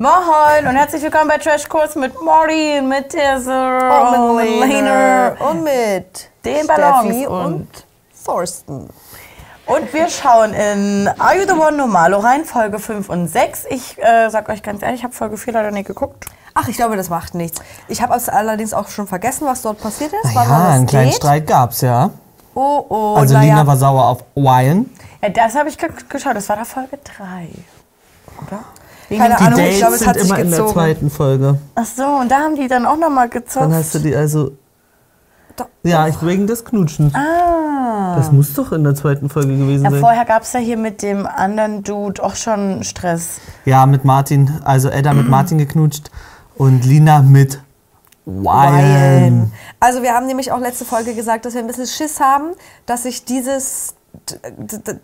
Moin und herzlich willkommen bei Trash Kurs mit Mori mit Tessa und mit Lena und mit den Ballons Steffi und, und Thorsten. und wir schauen in Are You the One Normalo rein, Folge 5 und 6. Ich äh, sag euch ganz ehrlich, ich habe Folge 4 leider nicht geguckt. Ach, ich glaube, das macht nichts. Ich habe allerdings auch schon vergessen, was dort passiert ist. Ja, einen kleinen geht. Streit gab's, ja. Oh, oh, Also naja. Lina war sauer auf Ryan. Ja, das habe ich ge geschaut, das war da Folge 3. Oder? Keine Die Ahnung, ich Dates glaube, es sind hat sich immer in der gezogen. zweiten Folge. Ach so, und da haben die dann auch nochmal gezockt. Dann hast du die also... Doch. Ja, ich wegen des Knutschens. ah. Das muss doch in der zweiten Folge gewesen Ja, sein. vorher gab es ja hier mit dem anderen Dude auch schon Stress. Ja, mit Martin, also Edda mit Martin geknutscht und Lina mit Ryan. Also wir haben nämlich auch letzte Folge gesagt, dass wir ein bisschen Schiss haben, dass sich dieses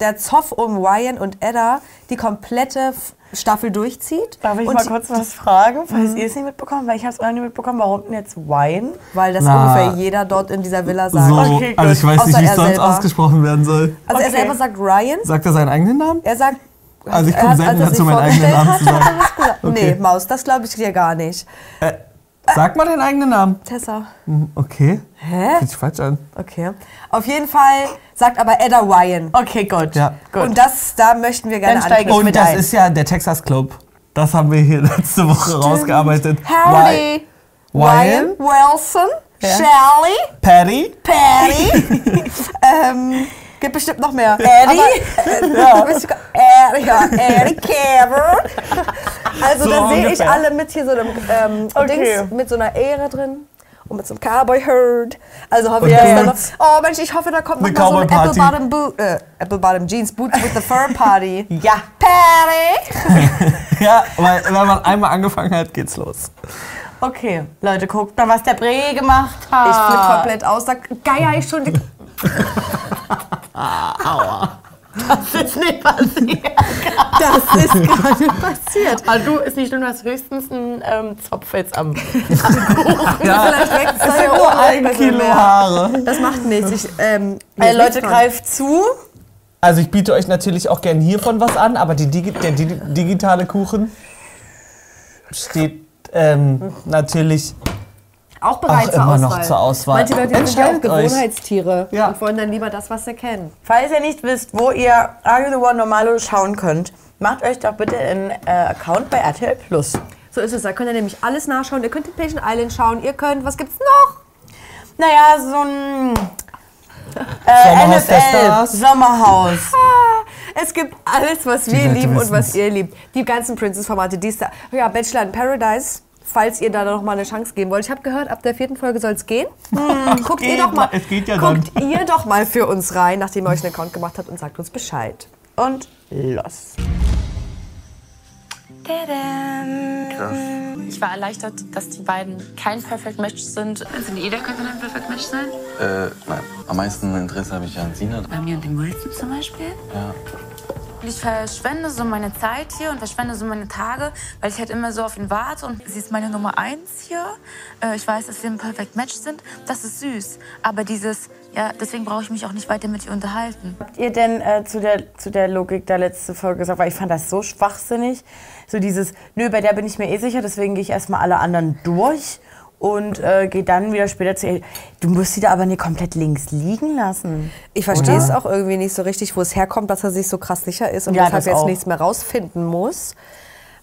der Zoff um Ryan und Edda die komplette Staffel durchzieht. Darf ich und mal kurz was fragen, falls ihr es nicht mitbekommen? Weil ich habe es auch nicht mitbekommen. Warum denn jetzt Wine? Weil das Na. ungefähr jeder dort in dieser Villa sagt. So, Okay, also ich weiß nicht, wie es er sonst selber. ausgesprochen werden soll. Also er Okay. selber sagt Ryan. Sagt er seinen eigenen Namen? Er sagt. Also ich er komme selten er dazu, meinen eigenen Namen zu sagen. er. Okay. Nee, Maus, das glaube ich dir gar nicht. Sag mal deinen eigenen Namen. Tessa. Hm, Okay. Hä? Fühlt sich falsch an. Okay. Auf jeden Fall sagt aber Edda Ryan. Okay, gut. Ja. gut. Und das, da möchten wir gerne anknüpfen. Und mit das ein. ist ja der Texas Club. Das haben wir hier letzte Woche rausgearbeitet. Howdy. Ryan, Wilson, Ja. Shelley, Patty. Patty. ähm, gibt bestimmt noch mehr. Eddie? Aber, äh, Eddie, ja, Eddie Cameron. Also So da sehe ich alle mit hier so einem ähm, Okay. Dings, mit so einer Ehre drin. Und mit so einem Cowboy-Herd. Also hoffe ich, dass da noch... Oh Mensch, ich hoffe, da kommt noch mal so ein Cowboy-Party. Apple-Bottom Boot, äh, Apple-Bottom Jeans Boots with the Fur Party. Ja. Patty! Ja, weil wenn man einmal angefangen hat, geht's los. Okay, Leute, guckt mal, was der Bre gemacht hat. Ich flippe komplett aus. Da geier ich schon... die- Das ist nicht passiert. Das ist gerade passiert. Aber du, ist nicht schlimm, du hast höchstens einen ähm, Zopf jetzt am... Ja, Vielleicht wächst da ja nur oben ein Kilo mehr. Haare. Das macht nichts. Ich, ähm, Äh, Leute, greift zu. Also ich biete euch natürlich auch gern hiervon was an, aber die Digi der di digitale Kuchen steht ähm, natürlich auch bereit auch zur immer Auswahl. noch zur Auswahl. Manche Leute sind ja auch. Gewohnheitstiere Ja. und wollen dann lieber das, was sie kennen. Falls ihr nicht wisst, wo ihr Are You the One Normalo schauen könnt, macht euch doch bitte einen äh, Account bei RTL Plus. So ist es. Da könnt ihr nämlich alles nachschauen. Ihr könnt Temptation Island schauen. Ihr könnt, was gibt's noch? Naja, so ein äh, Sommerhaus NFL. Sommerhaus. Es gibt alles, was wir lieben und was ihr liebt. Die ganzen Princess-Formate, die Star. Ja, Bachelor in Paradise. Falls ihr da noch mal eine Chance geben wollt. Ich habe gehört, ab der vierten Folge soll es gehen. Hm, guckt ihr doch mal. es geht ja guckt ihr doch mal für uns rein, nachdem ihr euch einen Account gemacht habt und sagt uns Bescheid. Und los. Ich war erleichtert, dass die beiden kein Perfect Match sind. Also jeder könnte ein Perfect Match sein. Äh, nein. Am meisten Interesse habe ich an Sina. Bei mir und dem Wilson zum Beispiel. Ja. Ich verschwende so meine Zeit hier und verschwende so meine Tage, weil ich halt immer so auf ihn warte. Und sie ist meine Nummer eins hier. Äh, Ich weiß, dass wir ein Perfect Match sind. Das ist süß. Aber dieses, ja, deswegen brauche ich mich auch nicht weiter mit ihr unterhalten. Habt ihr denn äh, zu, der, zu der Logik der letzten Folge gesagt, weil ich fand das so schwachsinnig, so dieses, nö, bei der bin ich mir eh sicher, deswegen gehe ich erstmal alle anderen durch und äh, gehe dann wieder später zu ihr. Du musst sie da aber nicht komplett links liegen lassen. Ich verstehe es auch irgendwie nicht so richtig, wo es herkommt, dass er sich so krass sicher ist und Ja, deshalb das jetzt auch. nichts mehr rausfinden muss.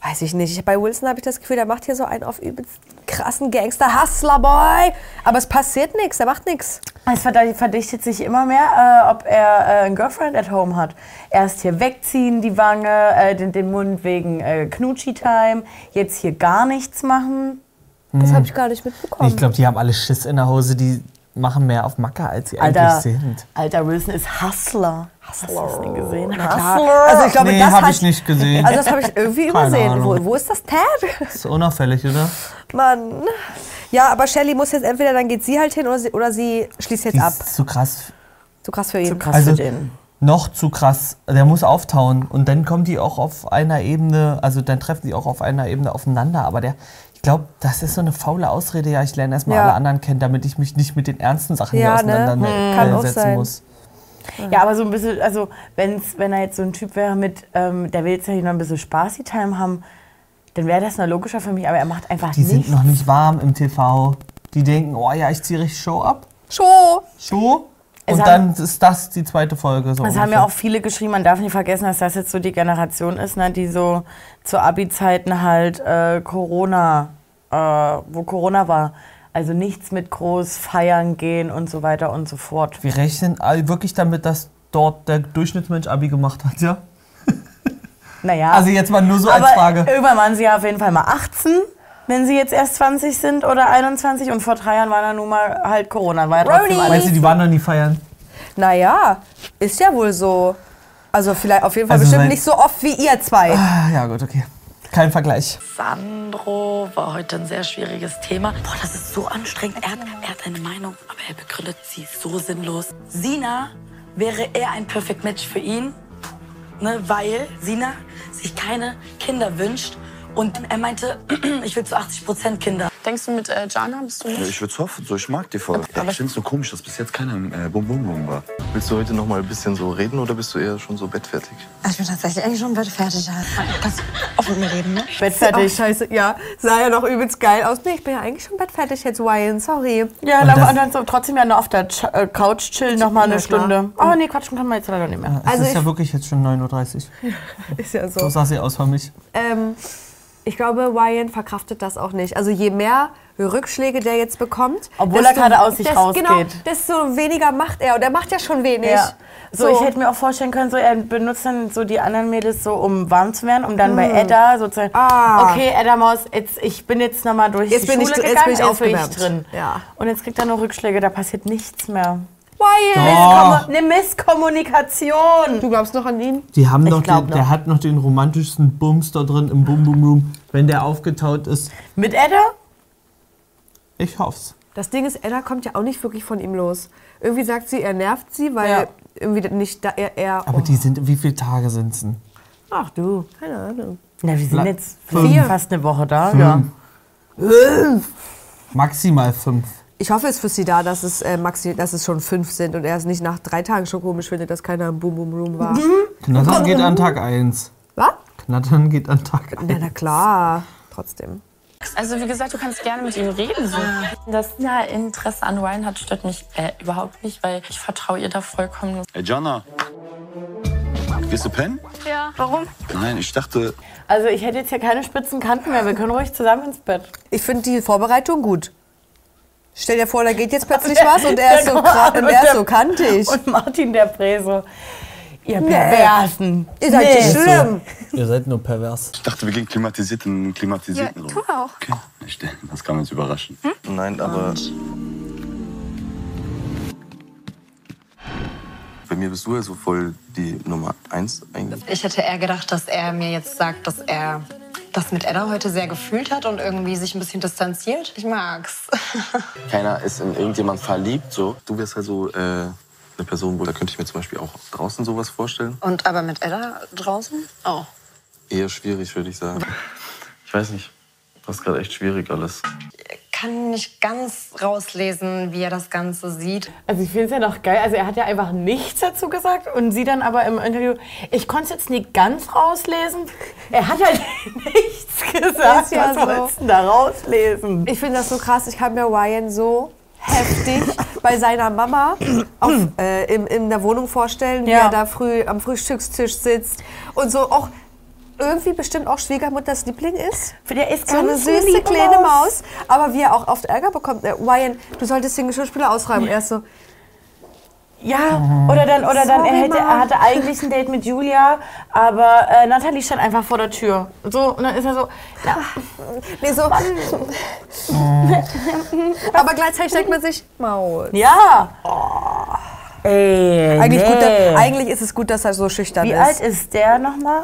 Weiß ich nicht. Ich, bei Wilson habe ich das Gefühl, der macht hier so einen auf übelst krassen Gangster-Hustler-Boy. Aber es passiert nichts, er macht nichts. Es verd- verdichtet sich immer mehr, äh, ob er äh, ein Girlfriend at home hat. Erst hier wegziehen, die Wange, äh, den, den Mund wegen äh, Knutschi-Time, jetzt hier gar nichts machen. Das habe ich gar nicht mitbekommen. Ich glaube, die haben alle Schiss in der Hose, die machen mehr auf Macker, als sie Alter, eigentlich sind. Alter Wilson ist Hustler. Hast du das denn gesehen? Hustler. Also ich glaube, Nee, das hab hat, ich nicht gesehen. Also das habe ich irgendwie übersehen. Wo, wo ist das Tab? Das ist unauffällig, oder? Mann. Ja, aber Shelly muss jetzt entweder, dann geht sie halt hin oder sie, oder sie schließt jetzt Die ab. ist zu krass. Zu krass für ihn. Zu krass Also für den. noch zu krass. Der muss auftauen und dann kommen die auch auf einer Ebene, also dann treffen die auch auf einer Ebene aufeinander. Aber der, ich glaube, das ist so eine faule Ausrede. Ja, ich lerne erstmal Ja. alle anderen kennen, damit ich mich nicht mit den ernsten Sachen Ja, hier ne? auseinandersetzen Kann auch äh, muss. Ja, aber so ein bisschen, also wenn's, wenn er jetzt so ein Typ wäre mit, ähm, der will jetzt ja hier noch ein bisschen Spaßy-Time haben, dann wäre das noch logischer für mich, aber er macht einfach Die nichts. sind noch nicht warm im TV. Die denken, oh ja, ich ziehe richtig Show ab. Show! Show. Es Und haben- dann ist das die zweite Folge. So Es haben ja auch viele geschrieben, man darf nicht vergessen, dass das jetzt so die Generation ist, ne, die so zu Abi-Zeiten halt äh, Corona, äh, wo Corona war. Also nichts mit groß feiern gehen und so weiter und so fort. Wir rechnen wirklich damit, dass dort der Durchschnittsmensch Abi gemacht hat, ja? Naja, Also jetzt mal nur so aber als Frage. irgendwann waren sie ja auf jeden Fall mal 18, wenn sie jetzt erst 20 sind oder 21 und vor drei Jahren war dann nun mal halt Corona. War ja trotzdem Brody! alles. Meinst du, die waren noch nie feiern? Naja, ist ja wohl so. Also vielleicht auf jeden Fall Also bestimmt sein- nicht so oft wie ihr zwei. Ah, ja, gut, okay. Kein Vergleich. Sandro war heute ein sehr schwieriges Thema. Boah, das ist so anstrengend. Er hat, er hat eine Meinung, aber er begründet sie so sinnlos. Sina wäre eher ein Perfect Match für ihn, ne, weil Sina sich keine Kinder wünscht. Und er meinte, ich will zu 80 Prozent Kinder. Denkst du mit äh, Jana bist du Ja, nicht? ich würde es hoffen, so ich mag die voll. Ja, ich finde es nur komisch, dass bis jetzt keiner im äh, Bum Bum Bum war. Willst du heute noch mal ein bisschen so reden oder bist du eher schon so bettfertig? Ich bin tatsächlich eigentlich schon bald fertig. Ja. Kannst du offen mit mir reden, ne? Bettfertig. scheiße, ja. Sah ja noch übelst geil aus. Nee, ich bin ja eigentlich schon bettfertig jetzt, Ryan. Sorry. Ja, Und und dann so trotzdem ja noch auf der Ch äh, Couch chillen noch mal eine klar. Stunde. Oh nee, quatschen kann man jetzt leider nicht mehr. Es Also ist ja ich- wirklich jetzt schon 9.30 Uhr. Ist ja so. So sah sie aus für mich. Ähm, ich glaube, Ryan verkraftet das auch nicht. Also je mehr Rückschläge der jetzt bekommt, Obwohl er gerade aus sich desto- rausgeht. Genau, desto weniger macht er. Und er macht ja schon wenig. Ja. So, ich hätte mir auch vorstellen können, so er benutzt dann so die anderen Mädels so, um warm zu werden, um dann bei Edda sozusagen. Ah. okay, Edda Maus, jetzt, ich bin jetzt nochmal durch Jetzt die bin ich- Schule jetzt gegangen, bin ich jetzt aufgewärmt. drin. Ja. Und jetzt kriegt er nur Rückschläge, da passiert nichts mehr. Doch. Eine Misskommunikation. Du glaubst noch an ihn? Die haben Ich noch, den, noch. der hat noch den romantischsten Bums da drin im Bum Bum Room. Wenn der aufgetaut ist, Mit Edda? ich hoff's. Das Ding ist, Edda kommt ja auch nicht wirklich von ihm los. Irgendwie sagt sie, er nervt sie, weil Ja. irgendwie nicht da er. er Aber oh. die sind, wie viele Tage sind's denn? Ach du, keine Ahnung. Na, wir sind jetzt Fünf. fast eine Woche da. Ja. Maximal fünf. Ich hoffe es für sie da, dass es, äh, maxi, dass es schon fünf sind und er es nicht nach drei Tagen schon komisch findet, dass keiner im Boom Boom Room war. Knattern geht an Tag eins. Was? Knattern geht an Tag Na, na klar, trotzdem. Also wie gesagt, du kannst gerne mit ihm reden. So. Dass Sina Interesse an Ryan hat, stört mich äh, überhaupt nicht, weil ich vertraue ihr da vollkommen. Ey, Jana. Gehst du pennen? Ja. Warum? Nein, ich dachte, Also ich hätte jetzt hier keine spitzen Kanten mehr. Wir können ruhig zusammen ins Bett. Ich finde die Vorbereitung gut. Stell dir vor, da geht jetzt plötzlich was und er ist so, Der gra- Gott und und er ist so kantig. Und Martin der Preso. Ihr Perversen. Ihr seid Nee. schlimm. Ihr seid nur pervers. ich dachte, wir gehen klimatisiert in einen klimatisierten Raum. auch. Okay, ich, das kann uns überraschen. Nein, aber bei mir bist du ja so voll die Nummer eins eigentlich. Ich hätte eher gedacht, dass er mir jetzt sagt, dass er das mit Edda heute sehr gefühlt hat und irgendwie sich ein bisschen distanziert. Ich mag's. Keiner ist in irgendjemand verliebt, so. Du wärst halt so äh, eine Person, wo da könnte ich mir zum Beispiel auch draußen sowas vorstellen. Und aber mit Edda draußen? Oh. Eher schwierig, würde ich sagen. Ich weiß nicht. Das ist gerade echt schwierig alles. Kann nicht ganz rauslesen, wie er das Ganze sieht. Also ich finde es ja noch geil. Also er hat ja einfach nichts dazu gesagt und sie dann aber im Interview, ich konnte es jetzt nicht ganz rauslesen. Er hat halt nichts gesagt. Ist ja Was so. sollst du da rauslesen? Ich finde das so krass. Ich habe mir Ryan so heftig bei seiner Mama auf, äh, in, in der Wohnung vorstellen, wie Ja. er da früh am Frühstückstisch sitzt und so auch irgendwie bestimmt auch Schwiegermutters Liebling ist. Der ist So eine ganz süße liebe kleine Maus. Aber wie er auch oft Ärger bekommt. Äh, Ryan, du solltest den Geschirrspüler ausräumen. Er ist so, Ja, oder dann, oder dann er, hätte, er hatte eigentlich ein Date mit Julia, aber äh, Nathalie stand einfach vor der Tür. So, und dann ist er so, na, nee, so. Aber gleichzeitig denkt man sich, Maus. ja. Ey, Eigentlich, nee. gut, eigentlich ist es gut, dass er so schüchtern Wie ist. alt ist der nochmal?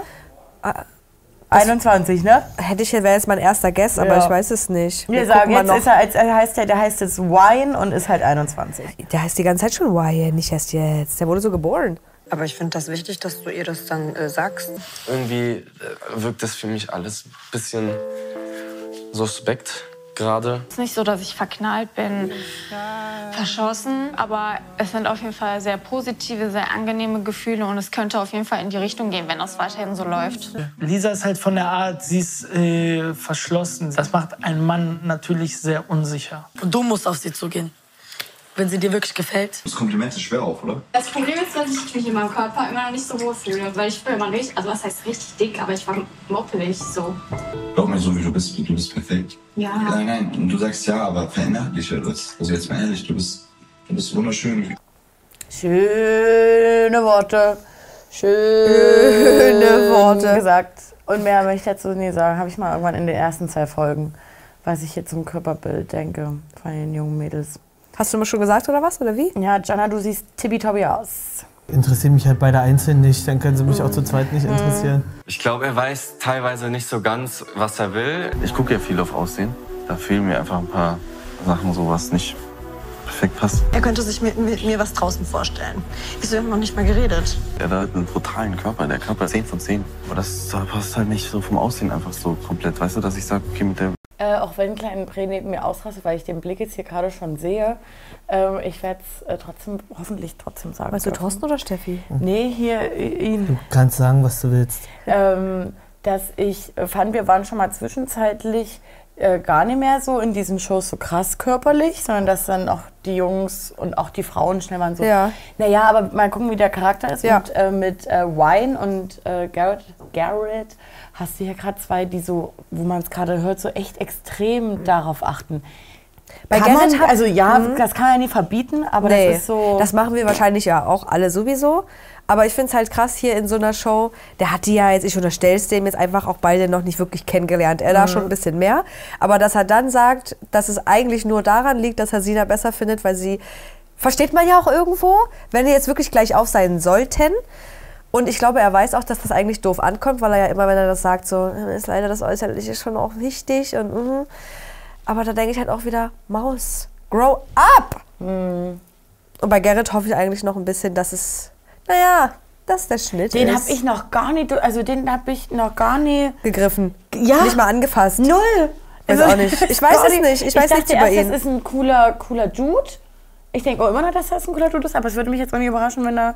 21, ne? Hätte ich, wäre jetzt mein erster Guess, aber Ja. ich weiß es nicht. Wir gucken sagen, jetzt noch. ist er, als, er heißt der, der heißt jetzt Wine und ist halt 21. Der heißt die ganze Zeit schon Ryan, nicht erst jetzt. Der wurde so geboren. Aber ich finde das wichtig, dass du ihr das dann äh, sagst. Irgendwie äh, wirkt das für mich alles ein bisschen suspekt. Gerade. Es ist nicht so, dass ich verknallt bin, verschossen, aber es sind auf jeden Fall sehr positive, sehr angenehme Gefühle und es könnte auf jeden Fall in die Richtung gehen, wenn das weiterhin so läuft. Lisa ist halt von der Art, sie ist äh, verschlossen. Das macht einen Mann natürlich sehr unsicher. Und du musst auf sie zugehen. Wenn sie dir wirklich gefällt. Das Kompliment ist schwer auf, oder? Das Problem ist, dass ich mich in meinem Körper immer noch nicht so wohl fühle, weil ich bin immer richtig, also was heißt richtig dick, aber ich war moppelig so. Glaub mir, so wie du bist, du bist perfekt. Ja. Nein, nein, und du sagst ja, aber verinnerliche das. Also jetzt mal ehrlich, du bist, du bist wunderschön. Schöne Worte. Schöne, Schöne Worte. gesagt. Und mehr möchte ich dazu nie sagen. Habe ich mal irgendwann in den ersten zwei Folgen, was ich hier zum Körperbild denke von den jungen Mädels. Hast du mir schon gesagt oder was? Oder wie? Ja, Jana, du siehst tippitoppi aus. Interessieren mich halt beide einzeln nicht, dann können sie mich auch zu zweit nicht interessieren. Ich glaube, er weiß teilweise nicht so ganz, was er will. Ich gucke ja viel auf Aussehen. Da fehlen mir einfach ein paar Sachen, so was nicht perfekt passt. Er könnte sich mit, mit mir was draußen vorstellen. Wieso wir haben noch nicht mal geredet? Er hat einen brutalen Körper. Der Körper ist 10 von 10. Aber das passt halt nicht so vom Aussehen einfach so komplett. Weißt du, dass ich sage, okay, mit der Äh, auch wenn kleinen Bre neben mir ausrastet, weil ich den Blick jetzt hier gerade schon sehe, ähm, ich werde es äh, trotzdem, hoffentlich trotzdem sagen. Meinst du. Thorsten oder Steffi? Nee, hier äh, ihn. Du kannst sagen, was du willst. ähm, dass ich äh, fand, wir waren schon mal zwischenzeitlich äh, gar nicht mehr so in diesen Shows so krass körperlich, sondern dass dann auch die Jungs und auch die Frauen schnell waren so, Ja. naja, aber mal gucken, wie der Charakter ist. Ja. Und äh, mit äh, Wine und äh, Garrett, Garrett hast du hier gerade zwei, die so, wo man es gerade hört, so echt extrem darauf achten. Bei kann Garrett man, also ja, Mhm. das kann man ja nie verbieten, aber nee, das ist so... das machen wir wahrscheinlich ja auch alle sowieso. Aber ich finde es halt krass hier in so einer Show, der hat die ja jetzt, ich unterstelle es dem jetzt einfach auch beide noch nicht wirklich kennengelernt. Er da Mhm. schon ein bisschen mehr. Aber dass er dann sagt, dass es eigentlich nur daran liegt, dass er Sina besser findet, weil sie, versteht man ja auch irgendwo, wenn die jetzt wirklich gleich auf sein sollten. Und ich glaube, er weiß auch, dass das eigentlich doof ankommt, weil er ja immer, wenn er das sagt, so, "Äh, ist leider das Äußerliche schon auch wichtig und mhm. Aber da denke ich halt auch wieder, Maus, grow up! Und bei Gerrit hoffe ich eigentlich noch ein bisschen, dass es, naja, dass der Schnitt den ist. habe ich noch gar nicht, also den habe ich noch gar nie... gegriffen. Ja. Nicht mal angefasst. Null. Weiß auch nicht. Ich weiß es nicht. Ich weiß dachte nichts über erst, ihn. Das ist ein cooler, cooler Dude. Ich denke auch immer noch, dass das ein cooler Dude ist, aber es würde mich jetzt auch nicht überraschen, wenn er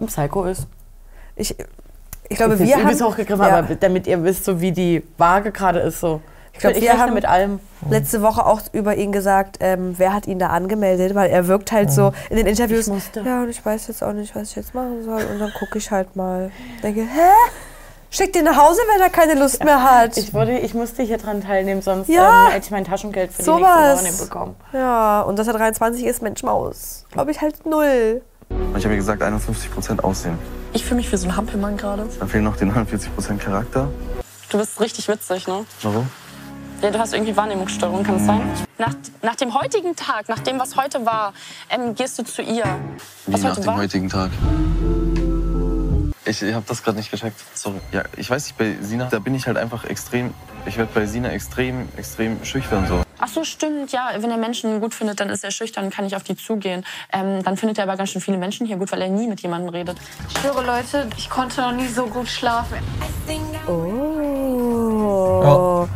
ein Psycho ist. Ich, ich glaube, ich wir haben... übelst hochgegriffen, Ja. aber damit ihr wisst, so wie die Waage gerade ist, so. Ich glaub, ich wir haben- mit allem. letzte Woche auch über ihn gesagt, ähm, wer hat ihn da angemeldet, weil er wirkt halt so in den Interviews. Ich musste. Ja, und ich weiß jetzt auch nicht, was ich jetzt machen soll. Und dann gucke ich halt mal. Denke, hä? Schickt ihn nach Hause, wenn er keine Lust mehr hat. Ich, wurde, ich musste hier dran teilnehmen, sonst Ja. ähm, hätte ich mein Taschengeld für die Sowas. nächste Woche nicht bekommen. ja, und dass er 23 ist, Mensch Maus. Glaube ich halt null. Und ich habe mir gesagt, 51% Aussehen. Ich fühle mich wie so ein Hampelmann gerade. Dann fehlen noch die 49% Charakter. Du bist richtig witzig, ne? Warum? Ja, du hast irgendwie Wahrnehmungsstörung, kann es sein? Nach, nach dem heutigen Tag, nach dem, was heute war, ähm, gehst du zu ihr. Wie Was nach heute dem war? heutigen Tag. Ich, ich habe das gerade nicht gecheckt. Sorry. Ja, ich weiß nicht, bei Sina, da bin ich halt einfach extrem. Ich werde bei Sina extrem, extrem schüchtern so. Ach so, stimmt, ja. Wenn er Menschen gut findet, dann ist er schüchtern, kann ich auf die zugehen. Ähm, dann findet er aber ganz schön viele Menschen hier gut, weil er nie mit jemandem redet. Ich schwöre, Leute, ich konnte noch nie so gut schlafen. Oh. Oh.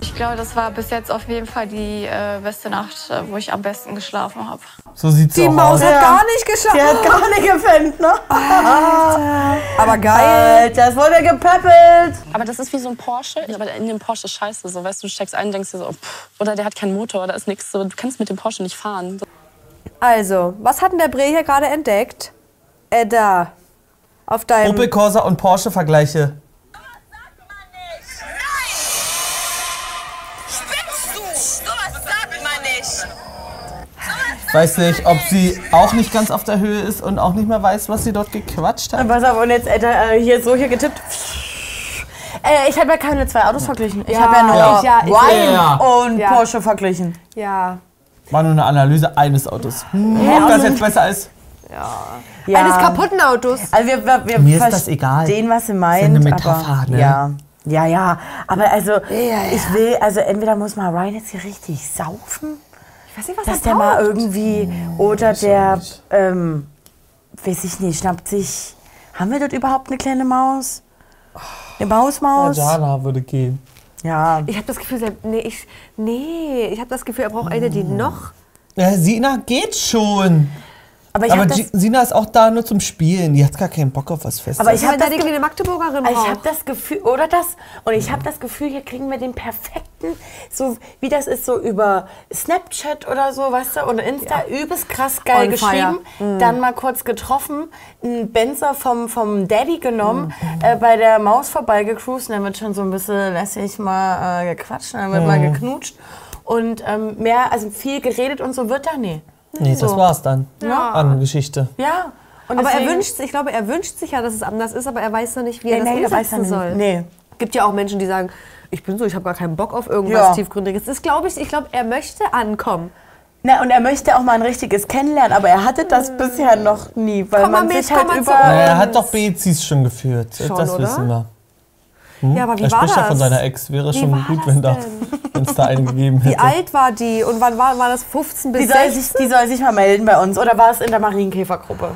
Ich glaube, das war bis jetzt auf jeden Fall die äh, beste Nacht, äh, wo ich am besten geschlafen habe. So sieht's Die auch Maus aus. hat gar nicht geschlafen. Die hat gar nicht gepennt, ne? Aber geil. Alter, es wurde gepäppelt. Aber das ist wie so ein Porsche. Aber in dem Porsche ist scheiße. So, weißt du, du steigst ein und denkst dir so, oh, pff, oder der hat keinen Motor, da ist nichts. So, du kannst mit dem Porsche nicht fahren. So. Also, was hat denn der Bre hier gerade entdeckt? Äh, da. Auf deinem... Opel Corsa und Porsche Vergleiche. Weiß nicht, ob sie auch nicht ganz auf der Höhe ist und auch nicht mehr weiß, was sie dort gequatscht hat. Pass auf, und jetzt Alter, äh, hier so hier getippt. Äh, ich habe ja keine zwei Autos verglichen. Ich Ja, habe ja nur ja, ja, Wine Ja. und Ja. Porsche verglichen. Ja. War nur eine Analyse eines Autos. Hm, Hä, ob das also- jetzt besser ist? Ja. Eines kaputten Autos. Also wir, wir, wir Mir ist das egal. verstehen, was sie meint. eine Metapher, aber, ne? Ja. Ja, ja. Aber also, ja. ich will, also entweder muss mal Ryan jetzt hier richtig saufen, Ich weiß nicht, was dass er der mal irgendwie, oder der, ähm, weiß ich nicht, schnappt sich, haben wir dort überhaupt eine kleine Maus? Eine Mausmaus? Jana würde gehen. Ja. Ich habe das Gefühl, er- nee, ich, nee, ich habe das Gefühl, er braucht eine, die noch. Ja, Sina geht schon. Aber ich Aber Sina ist auch da nur zum Spielen. Die hat gar keinen Bock auf was Festes. Aber ich habe da das, die Ge- kleine Magdeburgerin ich braucht. habe das Gefühl, oder das, und ich habe das Gefühl, hier kriegen wir den perfekten, so wie das ist, so über Snapchat oder so, weißt du, oder Insta, übelst krass geil On geschrieben, Mhm. dann mal kurz getroffen, einen Benzer vom, vom Daddy genommen, Mhm. äh, bei der Maus vorbeigecruised, und dann wird schon so ein bisschen lässig mal äh, gequatscht, und dann wird mal Mhm. geknutscht und ähm, mehr, also viel geredet und so wird da nie. Nee, das so. war's dann. Ja. An Geschichte. Ja. Und aber er wünscht, ich glaube, er wünscht sich ja, dass es anders ist, aber er weiß noch nicht, wie Nee, er das nee, er weiß umsetzen soll. Nee. Gibt ja auch Menschen, die sagen, ich bin so, ich habe gar keinen Bock auf irgendwas Ja. tiefgründiges. Das glaube ich, ich glaube, er möchte ankommen. Na, und er möchte auch mal ein richtiges kennenlernen, aber er hatte das bisher noch nie, weil Komm man mit, sich halt über... Na, er hat doch Bezis schon geführt. Schon, das oder? wissen wir. Hm? Ja, aber wie er war spricht ja das? von seiner Ex. Wäre Wie schon gut, wenn da es da eine gegeben hätte. Wie alt war die und wann war, war das 15 bis Die soll, 16? sich, die soll sich mal melden bei uns. Oder war es in der Marienkäfergruppe?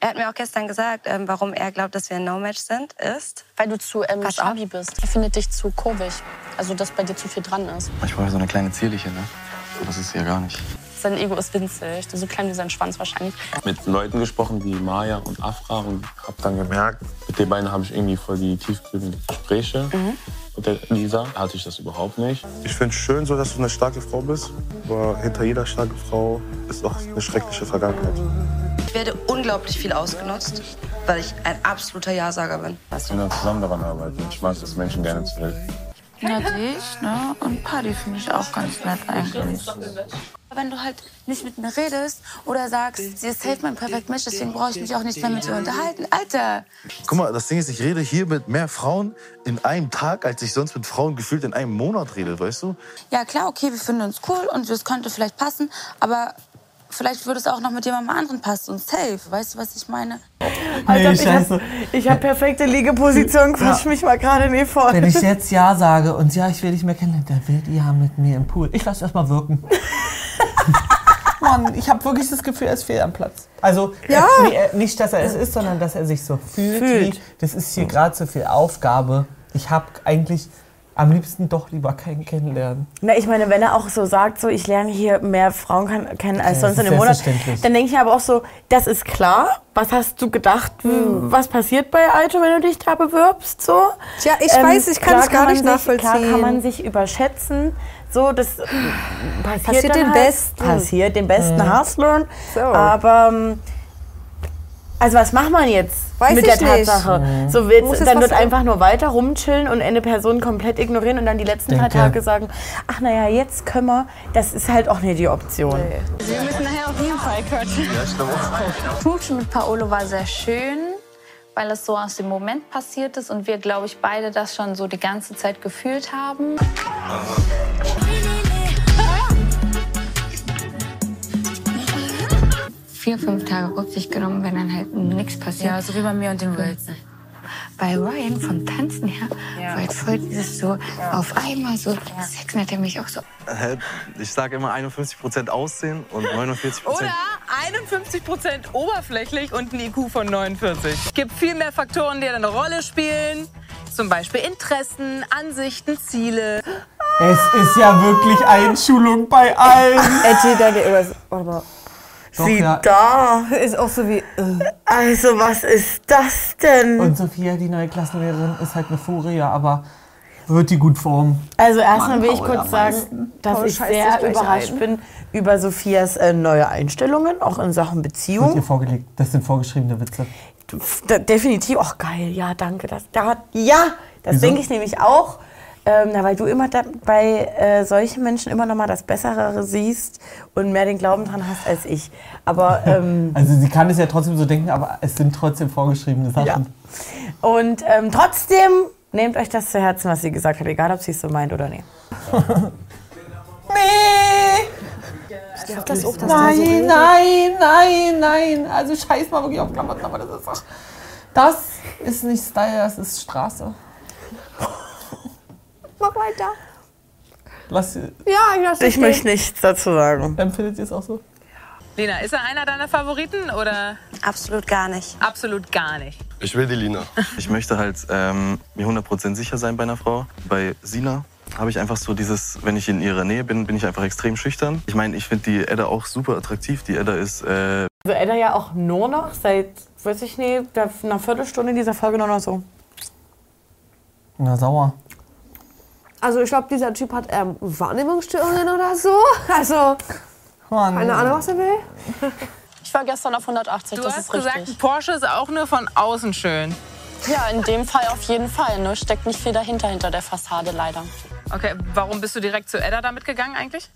Er hat mir auch gestern gesagt, ähm, warum er glaubt, dass wir ein No-Match sind, ist... Weil du zu ähm, Schabi bist. Er findet dich zu kurvig. Also, dass bei dir zu viel dran ist. Ich war ja so eine kleine Zierliche, ne? Das ist ja gar nicht. Sein Ego ist winzig. So klein wie sein Schwanz wahrscheinlich. mit Leuten gesprochen wie Maya und Afra und habe dann gemerkt, mit den beiden habe ich irgendwie voll die tiefgründigen Gespräche. Mit der Lisa hatte ich das überhaupt nicht. Ich finde es schön, so, dass du eine starke Frau bist. Aber hinter jeder starken Frau ist auch eine schreckliche Vergangenheit. Ich werde unglaublich viel ausgenutzt, weil ich ein absoluter Ja-Sager bin. Wir können zusammen daran arbeiten. Ich mag es, Menschen gerne zu helfen. Ja, dich, ne? Und Paddy finde ich auch ganz nett eigentlich. Wenn du halt nicht mit mir redest oder sagst, sie ist safe mein Perfect Match, deswegen brauche ich mich auch nicht mehr mit ihr unterhalten. Alter! Guck mal, das Ding ist, ich rede hier mit mehr Frauen in einem Tag, als ich sonst mit Frauen gefühlt in einem Monat rede, weißt du? Ja, klar, okay, wir finden uns cool und es könnte vielleicht passen, aber vielleicht würde es auch noch mit jemandem anderen passen und safe. Weißt du, was ich meine? Alter, ich scheiße. habe ich hab perfekte Liegeposition, quatsch mich mal gerade nie voll. Wenn ich jetzt Ja sage und ja, ich will dich mehr kennenlernen, dann will die ja mit mir im Pool. Ich lasse erst mal wirken. Mann, ich habe wirklich das Gefühl, er ist fehl am Platz. Also Ja. äh, nee, äh, nicht, dass er es ist, sondern dass er sich so fühlt. Fühlt. Wie, das ist hier gerade so viel Aufgabe. Ich habe eigentlich am liebsten doch lieber keinen kennenlernen. Na, ich meine, wenn er auch so sagt, so ich lerne hier mehr Frauen kennen als Ja, sonst in dem Monat, dann denke ich mir aber auch so, das ist klar. Was hast du gedacht, w- was passiert bei Aito, wenn du dich da bewirbst? So? Hm. Tja, ich weiß, ich kann es gar nicht sich, Klar nachvollziehen. kann man sich überschätzen. So, das passiert, Passiert dann den halt, Besten. Passiert den besten Mhm. Hustlern. So. Aber ähm, also was macht man jetzt Weiß mit ich der nicht. Tatsache? Mhm. So willst, jetzt dann wird einfach nur weiter rumchillen und eine Person komplett ignorieren und dann die letzten drei Denke- Tage sagen, ach naja, jetzt können wir. Das ist halt auch nicht die Option. Wir müssen nachher auf jeden Fall quatschen. Knutschen mit Paolo war sehr schön, weil es so aus dem Moment passiert ist und wir, glaube ich, beide das schon so die ganze Zeit gefühlt haben. Vier, fünf Tage Rücksicht genommen, wenn dann halt nichts passiert. Ja, so wie bei mir und dem Wilson. Bei Ryan vom Tanzen her war halt voll dieses so auf einmal so sexen hat er mich auch so. Ich sage immer 51% Aussehen und 49%. Oder 51 Prozent oberflächlich und ein IQ von 49. Es gibt viel mehr Faktoren, die eine Rolle spielen. Zum Beispiel Interessen, Ansichten, Ziele. Es ist ja wirklich Einschulung bei allen. Etty, deine Warte mal. Doch, Sie ja. da. Ist auch so wie. Äh. Also, was ist das denn? Und Sophia, die neue Klassenlehrerin, ist halt eine Furie, aber wird die gut formen. Also erstmal will ich Paul, kurz sagen, meisten. dass Paul ich sehr überrascht ein. bin über Sophias äh, neue Einstellungen, auch in Sachen Wird ihr Beziehung. vorgelegt. Das sind vorgeschriebene Witze. Da, definitiv, ach geil, ja, danke. Das, da hat, ja, das denke ich nämlich auch. Ähm, na, weil du immer da, bei äh, solchen Menschen immer noch mal das Bessere siehst und mehr den Glauben dran hast als ich. Aber ähm, Also sie kann es ja trotzdem so denken, aber es sind trotzdem vorgeschriebene Sachen. Ja. und ähm, trotzdem nehmt euch das zu Herzen, was sie gesagt hat, egal ob sie es so meint oder nicht. Nee! Ich hab das auch, dass so Nein, redet. nein, nein, nein. Also scheiß mal wirklich auf Klamotten, aber das ist doch. Das ist nicht Style, das ist Straße. Mach weiter. Was, Ja, ich lass Ich möchte nichts dazu sagen. empfindet ihr es auch so? Lena, ist er einer deiner Favoriten oder? Absolut gar nicht. Absolut gar nicht. Ich will die Lina. Ich möchte halt ähm, mir 100% sicher sein bei einer Frau. Bei Sina habe ich einfach so dieses, wenn ich in ihrer Nähe bin, bin ich einfach extrem schüchtern. Ich meine, ich finde die Edda auch super attraktiv. Die Edda ist äh, Also Edda ja auch nur noch seit, weiß ich nicht, einer Viertelstunde dieser Folge nur noch so. Na, sauer. Also ich glaube, dieser Typ hat ähm, Wahrnehmungsstörungen oder so. Also, keine Ahnung, was er will. Ich war gestern auf 180, Du das hast ist gesagt, richtig. ein Porsche ist auch nur von außen schön. Ja, in dem Fall auf jeden Fall. Ne? Steckt nicht viel dahinter, hinter der Fassade leider. Okay, warum bist du direkt zu Edda damit gegangen eigentlich?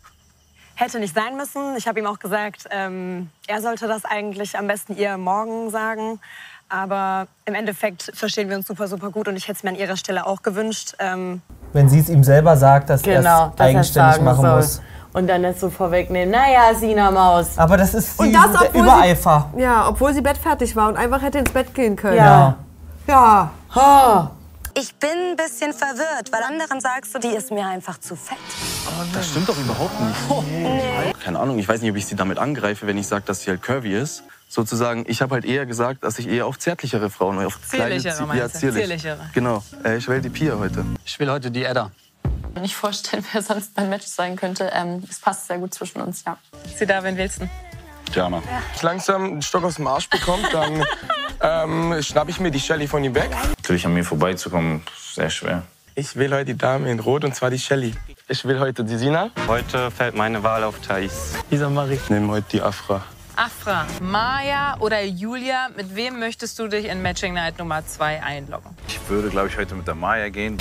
Hätte nicht sein müssen. Ich habe ihm auch gesagt, ähm, er sollte das eigentlich am besten ihr morgen sagen. Aber im Endeffekt verstehen wir uns super, super gut und ich hätte es mir an ihrer Stelle auch gewünscht. Ähm, Wenn sie es ihm selber sagt, dass er Genau, es er eigenständig sagen machen soll. muss. Und dann nicht so vorwegnehmen, naja, Sina Maus. Aber das ist Und das, der obwohl Übereifer. Sie, ja, obwohl sie bettfertig war und einfach hätte ins Bett gehen können. Ja. Ja. Ha. Ich bin ein bisschen verwirrt, weil anderen sagst du, die ist mir einfach zu fett. Das stimmt doch überhaupt nicht. Keine Ahnung, ich weiß nicht, ob ich sie damit angreife, wenn ich sage, dass sie halt curvy ist. Sozusagen, ich habe halt eher gesagt, dass ich eher auf zärtlichere Frauen, auf kleine, Zierlichere, zi- meinst du? zierlich. Zierlichere. Genau, äh, ich wähle die Pia heute. Ich will heute die Edda. Wenn ich vorstellen, wer sonst beim Match sein könnte, ähm, es passt sehr gut zwischen uns, ja. Sie da, wen willst du? Jana. Ich langsam einen Stock aus dem Arsch bekomme, dann ähm, schnapp ich mir die Shelly von ihm weg. Natürlich an mir vorbeizukommen, sehr schwer. Ich will heute die Dame in Rot und zwar die Shelly. Ich will heute die Sina. Heute fällt meine Wahl auf Thais. Lisa Marie. Ich nehme heute die Afra. Afra, Maya oder Julia, mit wem möchtest du dich in Matching Night Nummer 2 einloggen? Ich würde, glaube ich, heute mit der Maya gehen.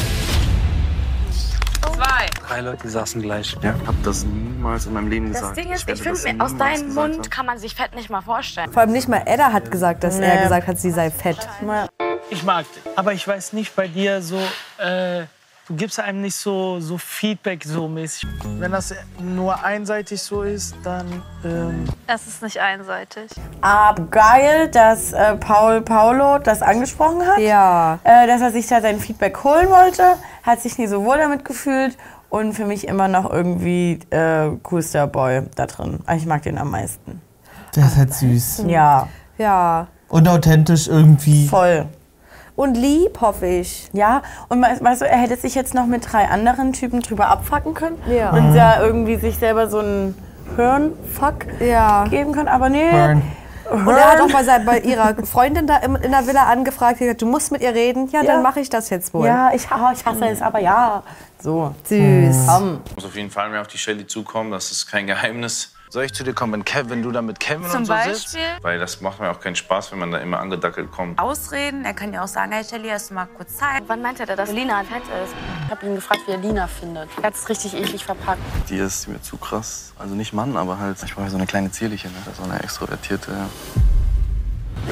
Zwei. Drei Leute saßen gleich. Ja, hab das niemals in meinem Leben Das gesagt. Ding ist, ich das finde, aus deinem. Mund kann man sich Fett nicht mal vorstellen. Vor allem nicht mal Edda hat gesagt, dass er Nee. gesagt hat, sie sei fett. Ich mag dich. Aber ich weiß nicht bei dir so, äh, du gibst einem nicht so, so Feedback so mäßig. Wenn das nur einseitig so ist, dann. Ähm, Es ist nicht einseitig. Aber geil, dass äh, Paul Paulo das angesprochen hat. Ja. Äh, dass er sich da sein Feedback holen wollte. Hat sich nie so wohl damit gefühlt. Und für mich immer noch irgendwie äh, coolster Boy da drin. Ich mag den am meisten. Der ist halt süß. Ja. Ja. Und authentisch irgendwie. Voll. Und lieb, hoffe ich. Ja, und weißt du, er hätte sich jetzt noch mit drei anderen Typen drüber abfacken können. Ja. Und da irgendwie sich selber so einen Hirnfuck Ja. geben können. Aber nee. Hirn. Und er hat auch bei, sein- bei ihrer Freundin da in der Villa angefragt, gesagt, du musst mit ihr reden. Ja, Ja. dann mache ich das jetzt wohl. Ja, ich, ha- ich hasse es, aber ja. So. Süß. Komm. Ich muss auf jeden Fall mehr auf die Shelly zukommen, das ist kein Geheimnis. Soll ich zu dir kommen, wenn, du da mit Kevin Zum und so Beispiel? sitzt? Weil das macht mir auch keinen Spaß, wenn man da immer angedackelt kommt. Ausreden. Er kann ja auch sagen, hey Shelly, hast du mal kurz Zeit? Wann meint er, dass Lina fett ist? Ich habe ihn gefragt, wie er Lina findet. Er hat es richtig eklig verpackt. Die ist mir zu krass. Also nicht Mann, aber halt, ich brauche so eine kleine zierliche, ne? so eine extrovertierte.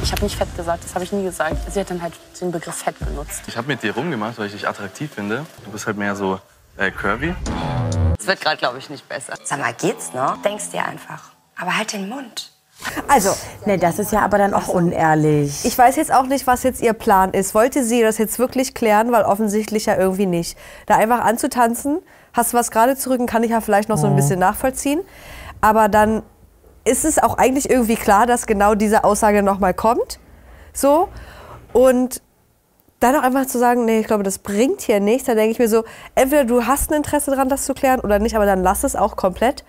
Ich habe nicht fett gesagt, das habe ich nie gesagt. Sie hat dann halt den Begriff fett benutzt. Ich habe mit dir rumgemacht, weil ich dich attraktiv finde. Du bist halt mehr so äh, curvy. Es wird gerade, glaube ich, nicht besser. Sag mal, geht's noch? Denkst dir einfach. Aber halt den Mund. Also, Ne, das ist ja aber dann auch unehrlich. ich weiß jetzt auch nicht, was jetzt ihr Plan ist. Wollte sie das jetzt wirklich klären, weil offensichtlich ja irgendwie nicht. Da einfach anzutanzen, hast du was gerade zu rücken, kann ich ja vielleicht noch so ein Mhm. bisschen nachvollziehen. Aber dann ist es auch eigentlich irgendwie klar, dass genau diese Aussage nochmal kommt. So. Und dann auch einfach zu sagen, nee, ich glaube, das bringt hier nichts. Da denke ich mir so, entweder du hast ein Interesse daran, das zu klären oder nicht, aber dann lass es auch komplett.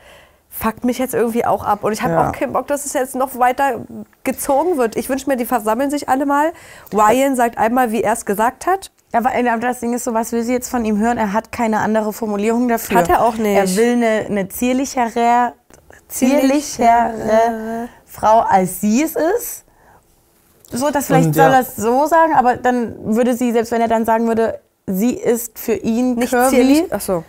Fuckt mich jetzt irgendwie auch ab. Und ich habe Ja. auch keinen Bock, dass es jetzt noch weiter gezogen wird. Ich wünsche mir, die versammeln sich alle mal. Ryan sagt einmal, wie er es gesagt hat. Ja, aber das Ding ist so, was will sie jetzt von ihm hören? Er hat keine andere Formulierung dafür. Hat er auch nicht. Er will eine, eine zierlichere, zierlichere Frau, als sie es ist. So, das vielleicht Und, soll ja. er es so sagen, aber dann würde sie, selbst wenn er dann sagen würde, sie ist für ihn Nicht curvy. Ach so.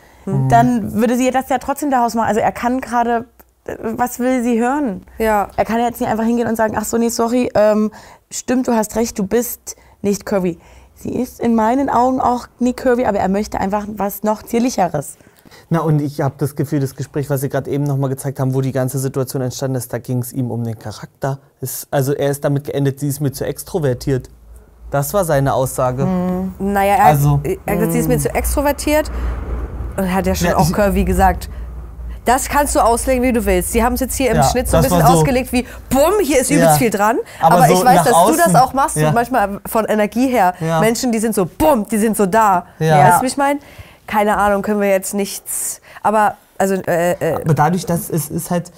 dann würde sie das ja trotzdem daraus machen. Also er kann gerade, äh, was will sie hören? Ja. Er kann jetzt nicht einfach hingehen und sagen, ach so, nee, sorry, ähm, stimmt, du hast recht, du bist nicht curvy. Sie ist in meinen Augen auch nie curvy, aber er möchte einfach was noch zierlicheres. Na, und ich habe das Gefühl, das Gespräch, was Sie gerade eben noch mal gezeigt haben, wo die ganze Situation entstanden ist, da ging es ihm um den Charakter. Es, also er ist damit geendet, sie ist mir zu extrovertiert. Das war seine Aussage. Naja, er, Also, er hat gesagt, sie ist mir zu extrovertiert. Und hat ja schon Ja, auch Curvy gesagt. Das kannst du auslegen, wie du willst. Sie haben es jetzt hier im Ja, Schnitt so ein bisschen so- ausgelegt wie, bumm, hier ist übelst Ja. viel dran. Aber Aber, so ich weiß, dass du das außen. auch machst. Manchmal von Energie her. Menschen, die sind so, bumm, die sind so da. Ja. Weißt du, wie ich meine? Keine Ahnung, können wir jetzt nichts. Aber also äh, äh, Aber dadurch, dass es ist halt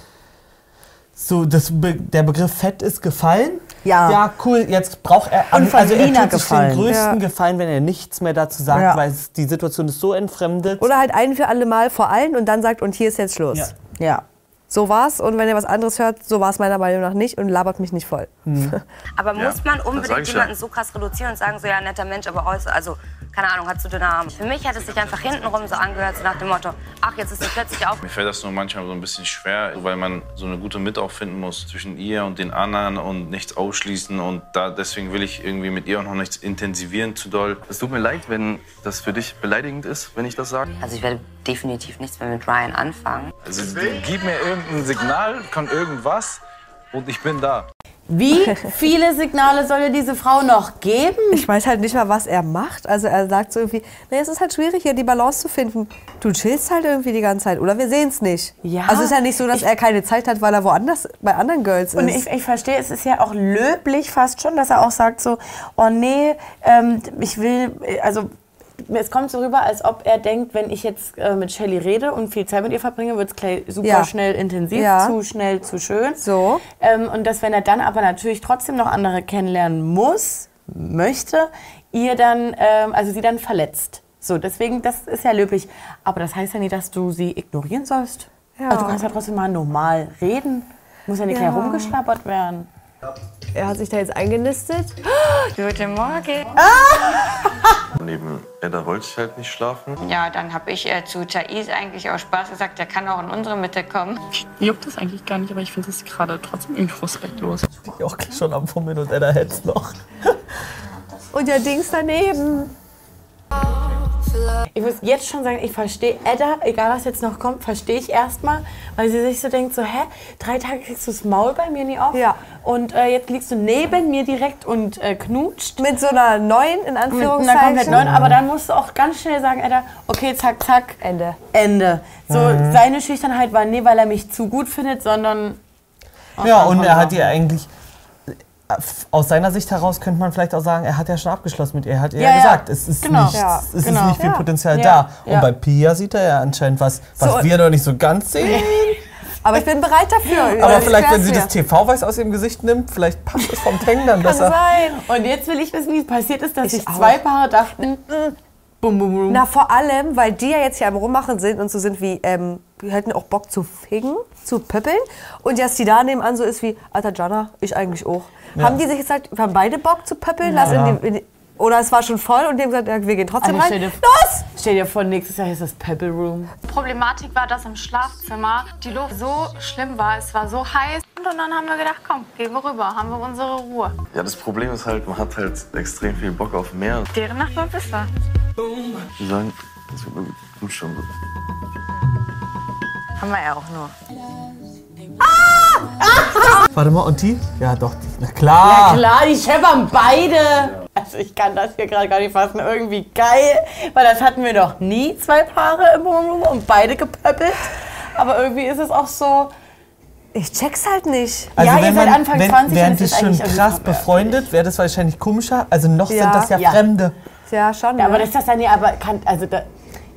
so, das Be der Begriff Fett ist gefallen. Ja. Ja, cool. Jetzt braucht er, Und von also er tut sich gefallen. den größten Ja. Gefallen, wenn er nichts mehr dazu sagt, Ja. weil es, die Situation ist so entfremdet. oder halt ein für alle Mal vor allen und dann sagt, und hier ist jetzt Schluss. Ja. ja. So war's. Und wenn ihr was anderes hört, so war es meiner Meinung nach nicht und labert mich nicht voll. Aber Ja, muss man unbedingt jemanden so krass reduzieren und sagen, so ja, netter Mensch, aber also keine Ahnung, hat zu dünne Arme. Für mich hat es sich einfach hintenrum so angehört, so nach dem Motto, ach, jetzt ist sie plötzlich auf. Mir fällt das nur manchmal so ein bisschen schwer, weil man so eine gute Mitte auch finden muss zwischen ihr und den anderen und nichts ausschließen. Und da, deswegen will ich irgendwie mit ihr auch noch nichts intensivieren zu doll. Es tut mir leid, wenn das für dich beleidigend ist, wenn ich das sage. Also ich werde definitiv nichts mehr mit Ryan anfangen. Also gib mir irgendein Signal, kann irgendwas und ich bin da. Wie viele Signale soll dir diese Frau noch geben? Ich weiß halt nicht mal, was er macht. Also er sagt so irgendwie, nee, es ist halt schwierig, hier die Balance zu finden. Du chillst halt irgendwie die ganze Zeit oder wir sehen es nicht. Ja, also es ist ja nicht so, dass er keine Zeit hat, weil er woanders bei anderen Girls Und ist. ich, ich verstehe, es ist ja auch löblich fast schon, dass er auch sagt so, oh nee, ähm, ich will, also es kommt so rüber, als ob er denkt, wenn ich jetzt äh, mit Shelly rede und viel Zeit mit ihr verbringe, wird es super Ja. schnell intensiv, Ja. zu schnell, zu schön. So. Ähm, und dass wenn er dann aber natürlich trotzdem noch andere kennenlernen muss, möchte, ihr dann, ähm, also sie dann verletzt. So, deswegen, das ist ja löblich. Aber das heißt ja nicht, dass du sie ignorieren sollst. Ja. Also du kannst ja trotzdem mal normal reden. Muss ja nicht Ja. gleich rumgeschlappert werden. Er hat sich da jetzt eingenistet. Guten Morgen. Neben Edda wollte ich halt nicht schlafen. Ja, dann habe ich äh, zu Thais eigentlich aus Spaß gesagt, der kann auch in unsere Mitte kommen. Juckt das eigentlich gar nicht, aber ich finde das gerade trotzdem irgendwie respektlos. Ich auch schon am Fummeln und Edda hält's noch. Und der Dings daneben. Ich muss jetzt schon sagen, ich verstehe Edda, egal was jetzt noch kommt, verstehe ich erstmal, weil sie sich so denkt, so, hä, drei Tage kriegst du das Maul bei mir nie auf Ja. und äh, jetzt liegst du neben mir direkt und äh, knutscht. Mit so einer neuen, in Mit einer Anführungszeichen. komplett neuen, aber dann musst du auch ganz schnell sagen, Edda, okay, zack, zack. Ende. Ende. So, Mhm. seine Schüchternheit war nie, weil er mich zu gut findet, sondern... Ja, und er hat ihr eigentlich, aus seiner Sicht heraus könnte man vielleicht auch sagen, er hat ja schon abgeschlossen mit ihr. Er hat ihr Ja, ja, gesagt, es ist, Genau. nicht, Ja, es genau. ist nicht viel Ja. Potenzial Ja. da. Und Ja. bei Pia sieht er ja anscheinend was, was So. wir noch nicht so ganz sehen. Aber ich bin bereit dafür. Aber Ich vielleicht, wenn sie mir. das TV-Weiß aus ihrem Gesicht nimmt, vielleicht passt es vom Tang dann besser. sein. Und jetzt will ich wissen, wie es passiert ist, dass Ich sich zwei Paare dachten, bum, bum, bum. Na, vor allem, weil die ja jetzt hier am Rummachen sind und so sind wie, ähm, wir hätten auch Bock zu fingen, zu pöppeln. Und jetzt die da nebenan so ist wie, alter Jana, ich eigentlich auch. Ja. Haben die sich gesagt, wir haben beide Bock zu pöppeln? Ja. Lass in die, in die, oder es war schon voll und die haben gesagt, ja, wir gehen trotzdem Also rein. stell dir- Los! Stell dir vor, nächstes Jahr ist das Pebble Room. Problematik war, dass im Schlafzimmer die Luft so schlimm war, es war so heiß. Und dann haben wir gedacht, komm, gehen wir rüber, haben wir unsere Ruhe. Ja, das Problem ist halt, man hat halt extrem viel Bock auf mehr. Deren Nacht war besser. Die sagen, das wird gut schon. Haben wir ja auch nur. Warte mal, und die? Ja, doch, die. Na klar. Ja klar, die scheppern beide. Also ich kann das hier gerade gar nicht fassen. Irgendwie geil, weil das hatten wir noch nie, zwei Paare im Wohnroom und beide gepöppelt. Aber irgendwie ist es auch so... Ich check's halt nicht. Also ja, ihr seid man- Anfang wenn, 20 Wären und die es ist schon krass befreundet, wäre das wahrscheinlich komischer. Also noch Ja. sind das ja, Ja. Fremde. Ja, schon. Ja, aber ne? das ist das dann ja, aber kann, also da,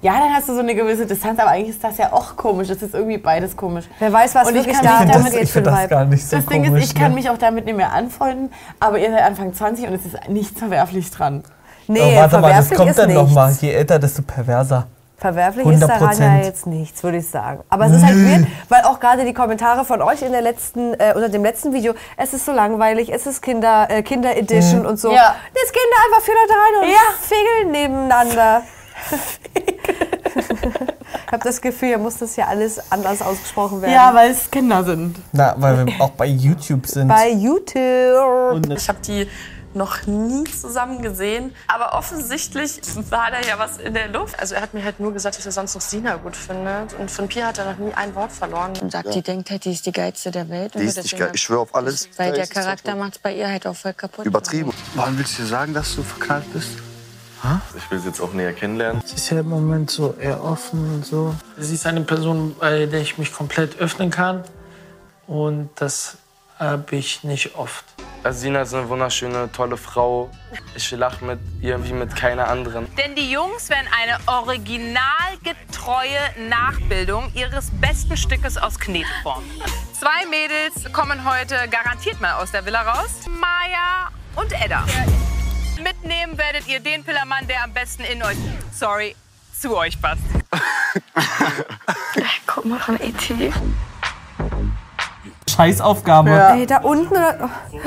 ja, dann hast du so eine gewisse Distanz, aber eigentlich ist das ja auch komisch. Das ist irgendwie beides komisch. Wer weiß, was Und ich wirklich kann da damit ich für das gar nicht so Das Ding komisch. ist, ich kann ne? mich auch damit nicht mehr anfreunden, aber ihr seid Anfang 20 und es ist nichts verwerflich dran. Nee, oh, warte mal, das verwerflich kommt ist dann nichts. nochmal. Je älter, desto perverser. Verwerflich ist daran 100%. ja jetzt nichts, würde ich sagen. Aber es ist halt weird, weil auch gerade die Kommentare von euch in der letzten, äh, unter dem letzten Video, es ist so langweilig, es ist Kinder, äh, Kinder Edition Mhm. und so. Ja. Jetzt gehen da einfach viele rein und Ja. fegeln nebeneinander. Ich habe das Gefühl, hier muss das ja alles anders ausgesprochen werden. Ja, weil es Kinder sind. Na, weil wir auch bei YouTube sind. Bei YouTube. Und Ich habe die noch nie zusammen gesehen, aber offensichtlich war da ja was in der Luft. Also er hat mir halt nur gesagt, dass er sonst noch Sina gut findet und von Pia hat er noch nie ein Wort verloren. Und sagt, Ja. die denkt halt, die ist die geilste der Welt. Die ist nicht geil. Ich schwöre auf alles. Weil der es Charakter macht bei ihr halt auch voll kaputt. Übertrieben. Wann willst du dir sagen, dass du verknallt bist? Ich will sie jetzt auch näher kennenlernen. Sie ist ja im Moment so eher offen und so. Sie ist eine Person, bei der ich mich komplett öffnen kann. Und das habe ich nicht oft. Also Sina ist eine wunderschöne, tolle Frau. Ich lache mit ihr wie mit keiner anderen. Denn die Jungs werden eine originalgetreue Nachbildung ihres besten Stückes aus Knete formen. Zwei Mädels kommen heute garantiert mal aus der Villa raus. Maya und Edda. Mitnehmen werdet ihr den Pillermann, der am besten in euch, sorry, zu euch passt. Guck mal von E.T. Scheißaufgabe. Ey, da unten. oder- oh.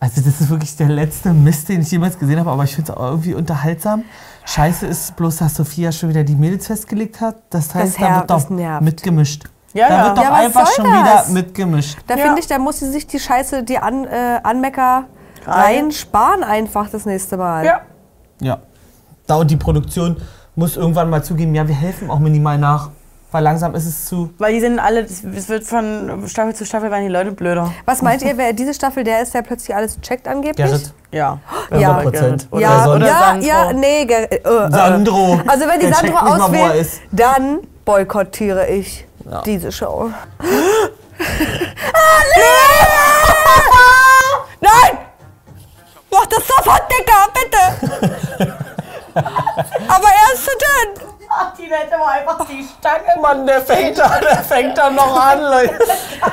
Also das ist wirklich der letzte Mist, den ich jemals gesehen habe, aber ich finde es auch irgendwie unterhaltsam. Scheiße ist bloß, dass Sophia schon wieder die Mädels festgelegt hat. Das heißt, da her- wird doch das nervt. mitgemischt. Ja, da ja. wird doch Ja, einfach schon das? wieder mitgemischt. Da finde ich, da muss sie sich die Scheiße, die An, äh, Anmecker rein sparen einfach das nächste Mal. Ja. Ja. Da und die Produktion muss irgendwann mal zugeben, ja, wir helfen auch minimal nach. Weil langsam ist es zu. Weil die sind alle, es wird von Staffel zu Staffel werden die Leute blöder. Was meint ihr, wer diese Staffel der ist, der plötzlich alles checkt angeblich? Gerrit. Ja. Ja. 100%. Ja, Oder ja, Sandro. ja, ja, nee, Ger äh, äh, Sandro. Also wenn die Sandro auswählt, ist. dann boykottiere ich Ja. diese Show. Nein! Mach das sofort, Dicker, bitte! Aber er ist zu dünn! Ach, die hätte aber einfach die Stange. Mann, der fängt da, der fängt da noch an, Leute.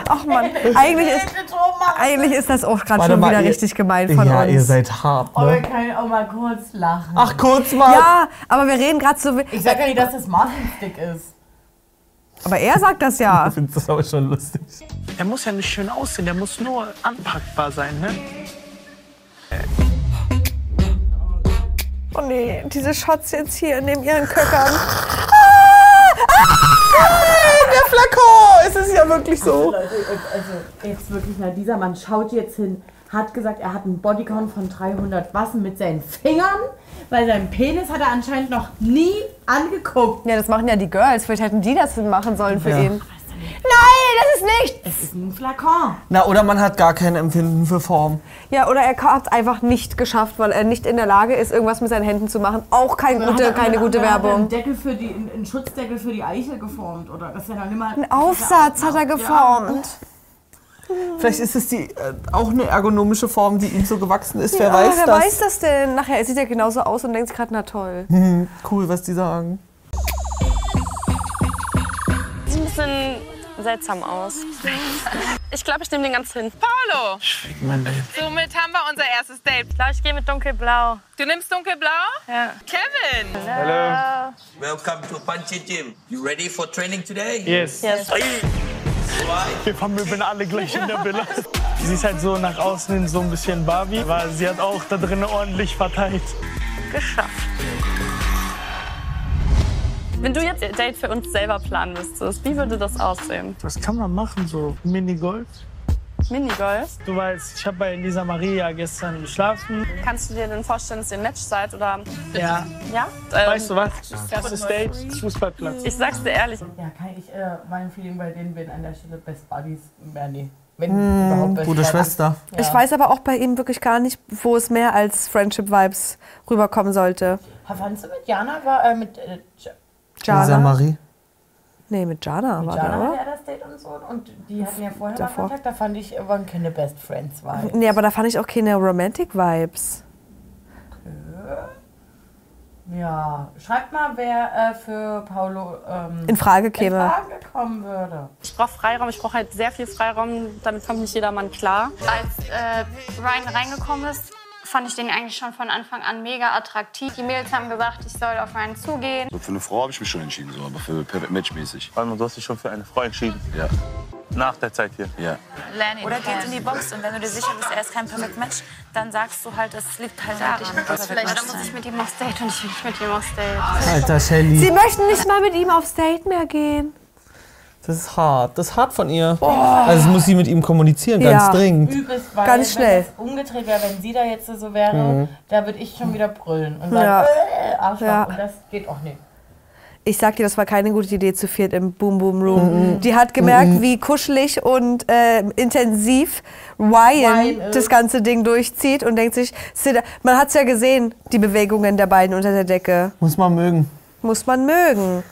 Ach man, eigentlich ist, eigentlich ist das auch gerade schon mal, wieder ihr- richtig gemein von ja, uns. ihr seid hart, Oh, wir ne? können auch mal kurz lachen. Ach, kurz mal. Ja, aber wir reden gerade so. Ich sag ja nicht, dass das Martin-Stick ist. Aber er sagt das ja. Ich finde das aber schon lustig. Er muss ja nicht schön aussehen, der muss nur anpackbar sein, ne? Oh nee, diese Shots jetzt hier neben ihren Köckern. Der Flakon! Es ist ja wirklich so. Leute, also jetzt wirklich mal, dieser Mann schaut jetzt hin, hat gesagt, er hat einen Bodycount von 300 Wassen mit seinen Fingern, weil seinen Penis hat er anscheinend noch nie angeguckt. Ja, das machen ja die Girls. Vielleicht hätten die das machen sollen für Ja. ihn. Nein, das ist nicht. Es ist ein Flakon. Na, oder man hat gar kein Empfinden für Form. Ja, oder er hat es einfach nicht geschafft, weil er nicht in der Lage ist, irgendwas mit seinen Händen zu machen. Auch kein Dann gute, hat er- keine dann gute hat er Werbung. Einen, Deckel für die, einen Schutzdeckel für die Eichel geformt, oder? Das ist ja noch nicht mal, Ein Aufsatz hat er geformt. Vielleicht ist es die, äh, auch eine ergonomische Form, die ihm so gewachsen ist. Wer ja, weiß wer das? weiß das denn? Nachher sieht er genauso aus und denkt gerade, na toll. Hm, cool, was die sagen. Sieht ein bisschen seltsam aus. Ich glaube, ich nehme den ganz hin. Paolo, Mein Leben. somit haben wir unser erstes Date. Ich glaube, ich gehe mit dunkelblau. Du nimmst dunkelblau? Ja. Kevin! Hallo. Welcome to Punchy Gym. You ready for training today? Yes. Yes. Wir vermöbeln alle gleich in der Villa. Sie ist halt so nach außen hin so ein bisschen Barbie, aber sie hat auch da drin ordentlich verteilt. Geschafft. Wenn du jetzt ein Date für uns selber planen müsstest, wie würde das aussehen? Was kann man machen, so Minigolf? Minigolf? Du weißt, ich habe bei Lisa Maria gestern geschlafen. Kannst du dir denn vorstellen, dass ihr ein Match seid? Oder? Ja. Ja? Ähm, Weißt du was? Erstes Date, Fußballplatz. Ich sag's dir ehrlich. Ja, kann ich, äh, mein Feeling bei denen bin an der Stelle Best Buddies, mehr nee. Wenn Hm, überhaupt Best gute Buddies. Schwester. Ja. Ich weiß aber auch bei ihm wirklich gar nicht, wo es mehr als Friendship-Vibes rüberkommen sollte. Du mit Jana, war, äh, mit äh, Ja- Lisa Jana? Marie. Nee, mit Jana mit war Jana der, oder? er das Date und so und die hatten ja vorher Davor. mal Kontakt, da fand ich, waren keine Best Friends Vibes. Nee, aber da fand ich auch keine Romantic-Vibes. Ja, schreibt mal, wer äh, für Paulo ähm, In Frage käme. in Frage kommen würde. Ich brauche Freiraum, ich brauche halt sehr viel Freiraum, damit kommt nicht jedermann klar. Als äh, Ryan reingekommen ist, fand ich den eigentlich schon von Anfang an mega attraktiv. Die Mädels haben gesagt, ich soll auf Ryan zugehen. So, für eine Frau habe ich mich schon entschieden, so, aber für Perfect Match mäßig. Vor allem, du hast dich schon für eine Frau entschieden. Ja. Nach der Zeit hier. Ja. Oder geht in die Box und wenn du dir sicher bist, er ist kein Perfect Match, dann sagst du halt, es liegt halt daran. Das vielleicht dann muss ich mit ihm aufs Date und ich will nicht mit ihm aufs Date. Alter, Shelly. Sie möchten nicht mal mit ihm aufs Date mehr gehen. Das ist hart. Das ist hart von ihr. Also das muss sie mit ihm kommunizieren, ganz Ja. dringend. Übelst, weil Ganz schnell. Wenn das umgedreht wäre, wenn sie da jetzt so wäre, Mhm. da würde ich schon wieder brüllen und sagen, Ja. äh, Arschloch. Ja. Und das geht auch nicht. Ich sag dir, das war keine gute Idee zu viert im Boom Boom Room. Mhm. Die hat gemerkt, Mhm. wie kuschelig und äh, intensiv Ryan das ganze Ding durchzieht und denkt sich, man hat's ja gesehen, die Bewegungen der beiden unter der Decke. Muss man mögen. Muss man mögen.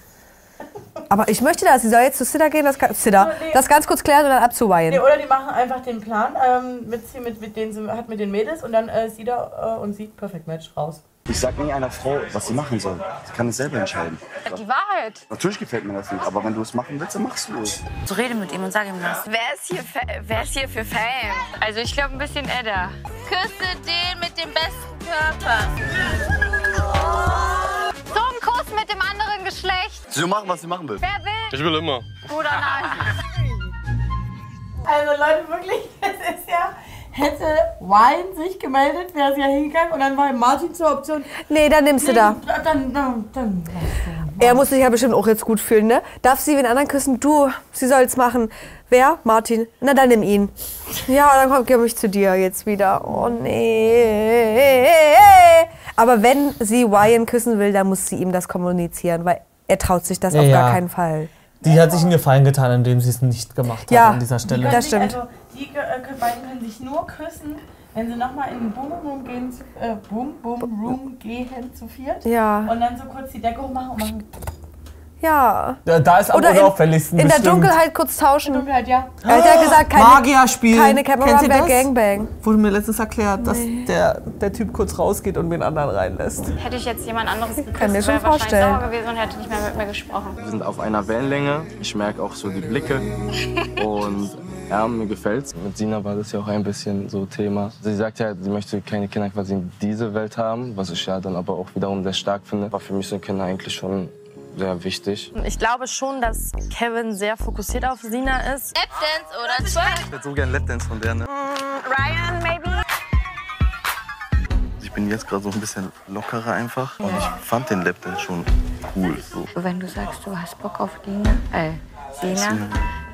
Aber ich möchte das. Sie soll jetzt zu Sidda gehen, das, kann- Sidda, Nee. das ganz kurz klären und dann ab zu Nee, oder die machen einfach den Plan, ähm, mit, mit, mit denen hat mit den Mädels und dann äh, sie da äh, und sie Perfect Match raus. Ich sag nie einer Frau, was sie machen soll. Sie kann es selber entscheiden. Die Wahrheit. Natürlich gefällt mir das nicht, aber wenn du es machen willst, dann machst du es. So rede mit ihm und sag ihm das. Wer ist hier, Fa- wer ist hier für Fame? Also ich glaube ein bisschen Edda. Küsse den mit dem besten Körper. Mit dem anderen Geschlecht. Sie soll machen, was sie machen will. Wer will? Ich will immer. Oder nein? Also Leute, wirklich, es ist ja, hätte Wine sich gemeldet, wäre sie ja hingegangen und dann war Martin zur Option. Nee, dann nimmst du da. Dann, dann, dann. Er muss sich ja bestimmt auch jetzt gut fühlen, ne? Darf sie den anderen küssen? Du, sie soll's machen. Wer? Martin. Na, dann nimm ihn. Ja, dann komm ich zu dir jetzt wieder. Oh, nee. Aber wenn sie Ryan küssen will, dann muss sie ihm das kommunizieren, weil er traut sich das auf Ja. gar keinen Fall. Die hat sich einen Gefallen getan, indem sie es nicht gemacht Ja, hat an dieser Stelle. Die können sich, Also, die äh, beiden können sich nur küssen, wenn sie nochmal in den Boom Room gehen, zu, äh, Boom Boom Room gehen zu viert. Ja. Und dann so kurz die Decke hochmachen und machen. Ja. Ja, da ist am Oder in, unauffälligsten in der bestimmt. Dunkelheit kurz tauschen. Dunkelheit, ja. Er hat ja gesagt, keine, Magierspiel. keine Kennt Camera mehr das? Gangbang. Wurde mir letztens erklärt, dass der, der Typ kurz rausgeht und den anderen reinlässt. Hätte ich jetzt jemand anderes geküsst, Kann mir schon wäre wahrscheinlich vorstellen. sauer gewesen und hätte nicht mehr mit mir gesprochen. Wir sind auf einer Wellenlänge. Ich merke auch so die Blicke. Und ja, mir gefällt's. Mit Sina war das ja auch ein bisschen so Thema. Sie sagt ja, sie möchte keine Kinder quasi in diese Welt haben, was ich ja dann aber auch wiederum sehr stark finde. War für mich sind Kinder eigentlich schon sehr wichtig. Ich glaube schon, dass Kevin sehr fokussiert auf Sina ist. Lapdance oder Twerk? Ich hätte so gern Lapdance von der, ne? Ryan, maybe? Ich bin jetzt gerade so ein bisschen lockerer einfach. Und ich fand den Lapdance schon cool. So. Wenn du sagst, du hast Bock auf Lina, äh, Sina, Sina.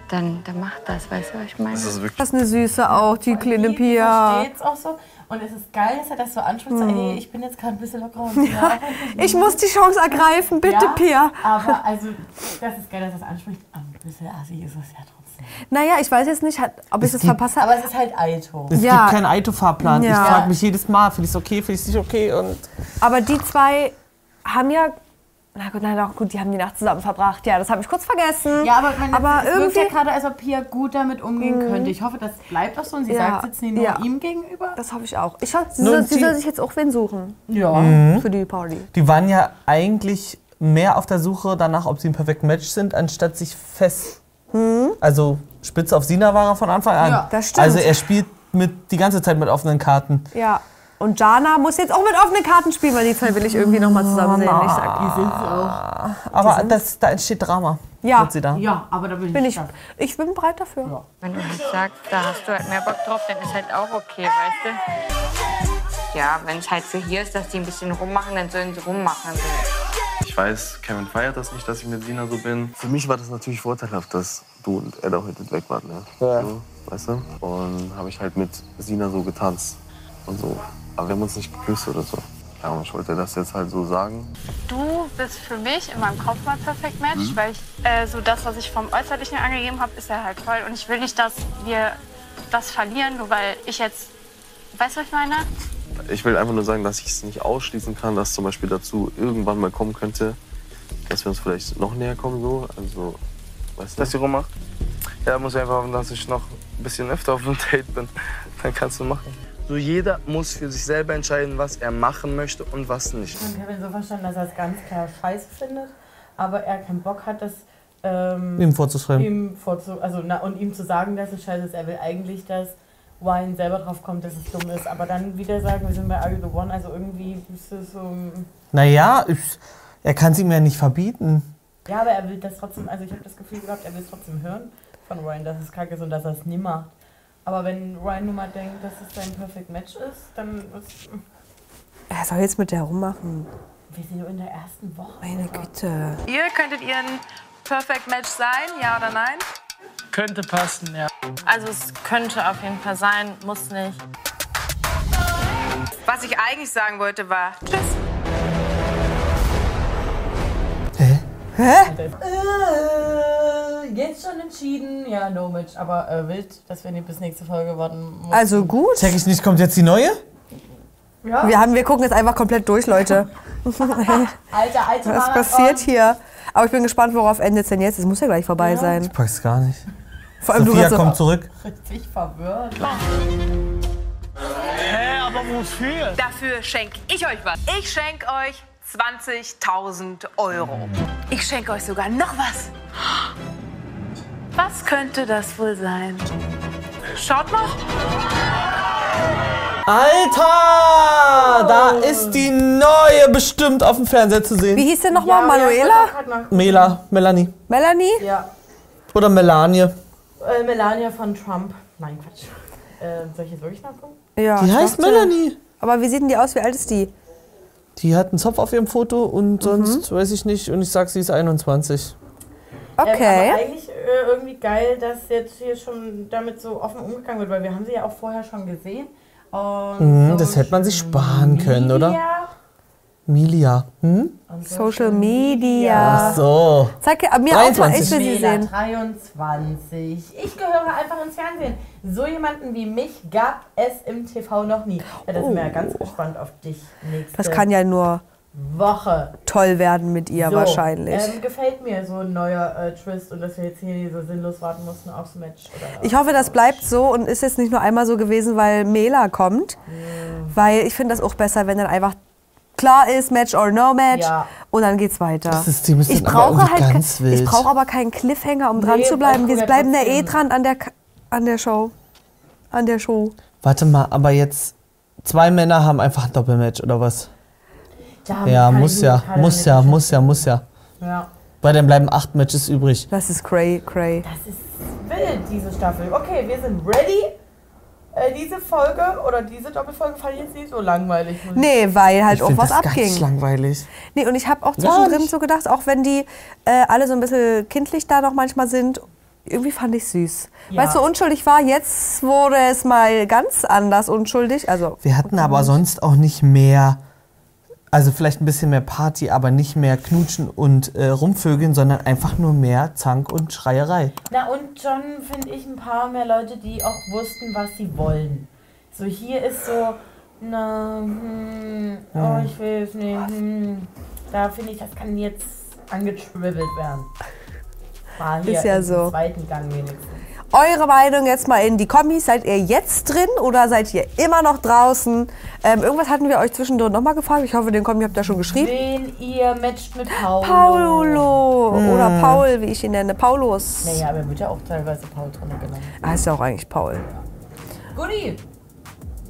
Dann, dann mach das, weißt du, was ich meine? Das ist wirklich Das ist eine Süße auch, die kleine Die Pia. versteht's auch so. Und es ist geil, dass er das so anspricht. Mhm. ey, ich bin jetzt gerade ein bisschen lockerer. Und Ja, ich muss die Chance ergreifen, bitte, ja, Pia. Aber also, das ist geil, dass er das anspricht. Aber ein bisschen assi ist es ja trotzdem. Naja, ich weiß jetzt nicht, ob ich Es das habe. Aber es ist halt Aito. Es Ja. gibt keinen Aito-Fahrplan. Ja. Ich frage mich jedes Mal, finde ich es okay, finde ich es nicht okay. Und Aber die zwei haben ja. Na gut, na doch, gut, die haben die Nacht zusammen verbracht. Ja, das habe ich kurz vergessen. Ja, aber, man, aber es wirkt ja irgendwie. gerade, als ob Pia gut damit umgehen Mhm. könnte. Ich hoffe, das bleibt auch so und sie Ja, sagt es jetzt nicht nur ja. ihm gegenüber. Das hoffe ich auch. Ich hoffe, sie, soll, sie sie- soll sich jetzt auch wen suchen. Ja. Mhm. Für die Party. die waren ja eigentlich mehr auf der Suche danach, ob sie ein perfektes Match sind, anstatt sich fest. Also spitze auf Sina war er von Anfang an. Ja, das stimmt. Also er spielt mit, die ganze Zeit mit offenen Karten. Ja. Und Jana muss jetzt auch mit offenen Karten spielen, weil die zwei will ich irgendwie noch mal zusammen sehen. Ich sag, Die sind auch. Aber das, da entsteht Drama. Ja. Wird sie da. Ja, aber da bin, bin ich. ich, stark. ich bin bereit dafür. Wenn du halt sagst, da hast du halt mehr Bock drauf, dann ist halt auch okay, weißt du? Ja, wenn es halt für hier ist, dass die ein bisschen rummachen, dann sollen sie rummachen. Ich weiß, Kevin feiert das nicht, dass ich mit Sina so bin. Für mich war das natürlich vorteilhaft, dass du und Ed auch heute weg waren. Ne? Ja. So, weißt du? Und habe ich halt mit Sina so getanzt und so. Aber wir haben uns nicht geküsst oder so. Ja, und ich wollte das jetzt halt so sagen. Du bist für mich in meinem Kopf mal Perfect Match, Mhm. weil ich, äh, so das, was ich vom Äußerlichen angegeben habe, ist ja halt toll. Und ich will nicht, dass wir das verlieren, nur weil ich jetzt, weißt du, was ich meine? Ich will einfach nur sagen, dass ich es nicht ausschließen kann, dass zum Beispiel dazu irgendwann mal kommen könnte, dass wir uns vielleicht noch näher kommen. So. Also, weißt du? Dass sie rummacht? Ja, muss ich einfach hoffen, dass ich noch ein bisschen öfter auf dem Date bin. Dann kannst du machen. So jeder muss für sich selber entscheiden, was er machen möchte und was nicht. Ich habe Kevin so verstanden, dass er es ganz klar scheiße findet, aber er keinen Bock hat, das ähm, Ihm vorzuschreiben. Ihm vorzu also, na, und ihm zu sagen, dass es scheiße ist. Er will eigentlich, dass Wine selber drauf kommt, dass es dumm ist, aber dann wieder sagen, wir sind bei Are You the One, also irgendwie ist es so. Naja, ich, er kann es ihm ja nicht verbieten. Ja, aber er will das trotzdem, also ich habe das Gefühl gehabt, er will es trotzdem hören von Ryan, dass es kacke ist und dass er es nie macht. Aber wenn Ryan nun mal denkt, dass es sein Perfect Match ist, dann ist. Er soll jetzt mit der rummachen. Wir sind nur in der ersten Woche. Meine Güte. Ihr könntet ihr ein Perfect Match sein, ja oder nein? Könnte passen, ja. Also es könnte auf jeden Fall sein, muss nicht. Was ich eigentlich sagen wollte war Tschüss. Hä? Äh, jetzt schon entschieden. Ja, no Match. Aber äh, wild, dass wir nicht bis nächste Folge warten mussten. Also gut. Check ich nicht, kommt jetzt die neue? Ja. Wir, haben, wir gucken jetzt einfach komplett durch, Leute. Alter, alter Was passiert hier? Aber ich bin gespannt, worauf endet es denn jetzt. Es muss ja gleich vorbei sein. Ich pack's gar nicht. Vor allem du Sophia so- kommt zurück. Richtig verwirrt. Hä, aber wofür? Dafür schenke ich euch was. Ich schenke euch 20.000 Euro. Ich schenke euch sogar noch was. Was könnte das wohl sein? Schaut mal. Alter! Da ist die neue bestimmt auf dem Fernseher zu sehen. Wie hieß denn nochmal? Manuela? Mela, Melanie. Melanie? Ja. Oder Melanie. Äh, Melania von Trump. Nein, Quatsch. Äh, soll ich jetzt wirklich nachgucken? Ja, Die heißt dachte- Melanie. Aber wie sieht denn die aus? Wie alt ist die? Die hat einen Zopf auf ihrem Foto Mhm. und sonst weiß ich nicht. Und ich sag, sie ist 21. Okay. Ähm, aber eigentlich äh, irgendwie geil, dass jetzt hier schon damit so offen umgegangen wird, weil wir haben sie ja auch vorher schon gesehen. Und Mhm, so das hätte man sich sparen können, oder? Media Milia. Hm? Social Media. Ach so. Zeig mir auch mal, 23. ich will sie sehen. 23. Ich gehöre einfach ins Fernsehen. So jemanden wie mich gab es im TV noch nie. Ja, da sind wir ja ganz gespannt auf dich nächste Das kann ja nur Woche. toll werden mit ihr So, wahrscheinlich. Ähm, gefällt mir so ein neuer äh, Twist und dass wir jetzt hier so sinnlos warten mussten aufs Match. Oder Ich hoffe, das bleibt so und ist jetzt nicht nur einmal so gewesen, weil Mela kommt. Weil ich finde das auch besser, wenn dann einfach klar ist, Match or no Match. Ja. Und dann geht's weiter. Das ist ich dann aber brauche halt ganz wild. Ich brauche aber keinen Cliffhanger, um dran Nee, zu bleiben. Wir bleiben ja eh dran an der, an der Show. An der Show. Warte mal, aber jetzt zwei Männer haben einfach ein Doppelmatch oder was? Ja, kann muss ja, muss ja, muss ja, muss ja. Ja. Weil dann bleiben acht Matches übrig. Das ist cray, cray. Das ist wild, diese Staffel. Okay, wir sind ready. Äh, diese Folge oder diese Doppelfolge fand ich jetzt nicht so langweilig. Nee, weil halt ich auch was das abging. ganz langweilig. Nee, und ich habe auch zwischendrin so gedacht, auch wenn die äh, alle so ein bisschen kindlich da noch manchmal sind, irgendwie fand ich süß. Ja. Weil es so unschuldig war, jetzt wurde es mal ganz anders unschuldig. Also Wir hatten aber sonst auch nicht mehr, also vielleicht ein bisschen mehr Party, aber nicht mehr Knutschen und äh, Rumvögeln, sondern einfach nur mehr Zank und Schreierei. Na und schon finde ich ein paar mehr Leute, die auch wussten, was sie wollen. So hier ist so, na, hm, oh, Hm. ich will es nicht. Hm. Da finde ich, das kann jetzt angetribbelt werden. War hier Ist ja im so. zweiten Gang wenigstens. Eure Meinung jetzt mal in die Kommis. Seid ihr jetzt drin oder seid ihr immer noch draußen? Ähm, irgendwas hatten wir euch zwischendurch nochmal gefragt. Ich hoffe, den Kommi habt ihr schon geschrieben. Wen ihr matcht mit Paulo. Paulo Hm. oder Paul, wie ich ihn nenne. Paulus. Naja, aber wird ja auch teilweise Paul drin genommen. Ah, ist ja auch eigentlich Paul. Guti.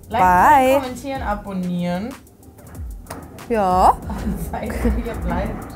Bye. Liken, kommentieren, abonnieren. Ja. Und seid ihr bleibt.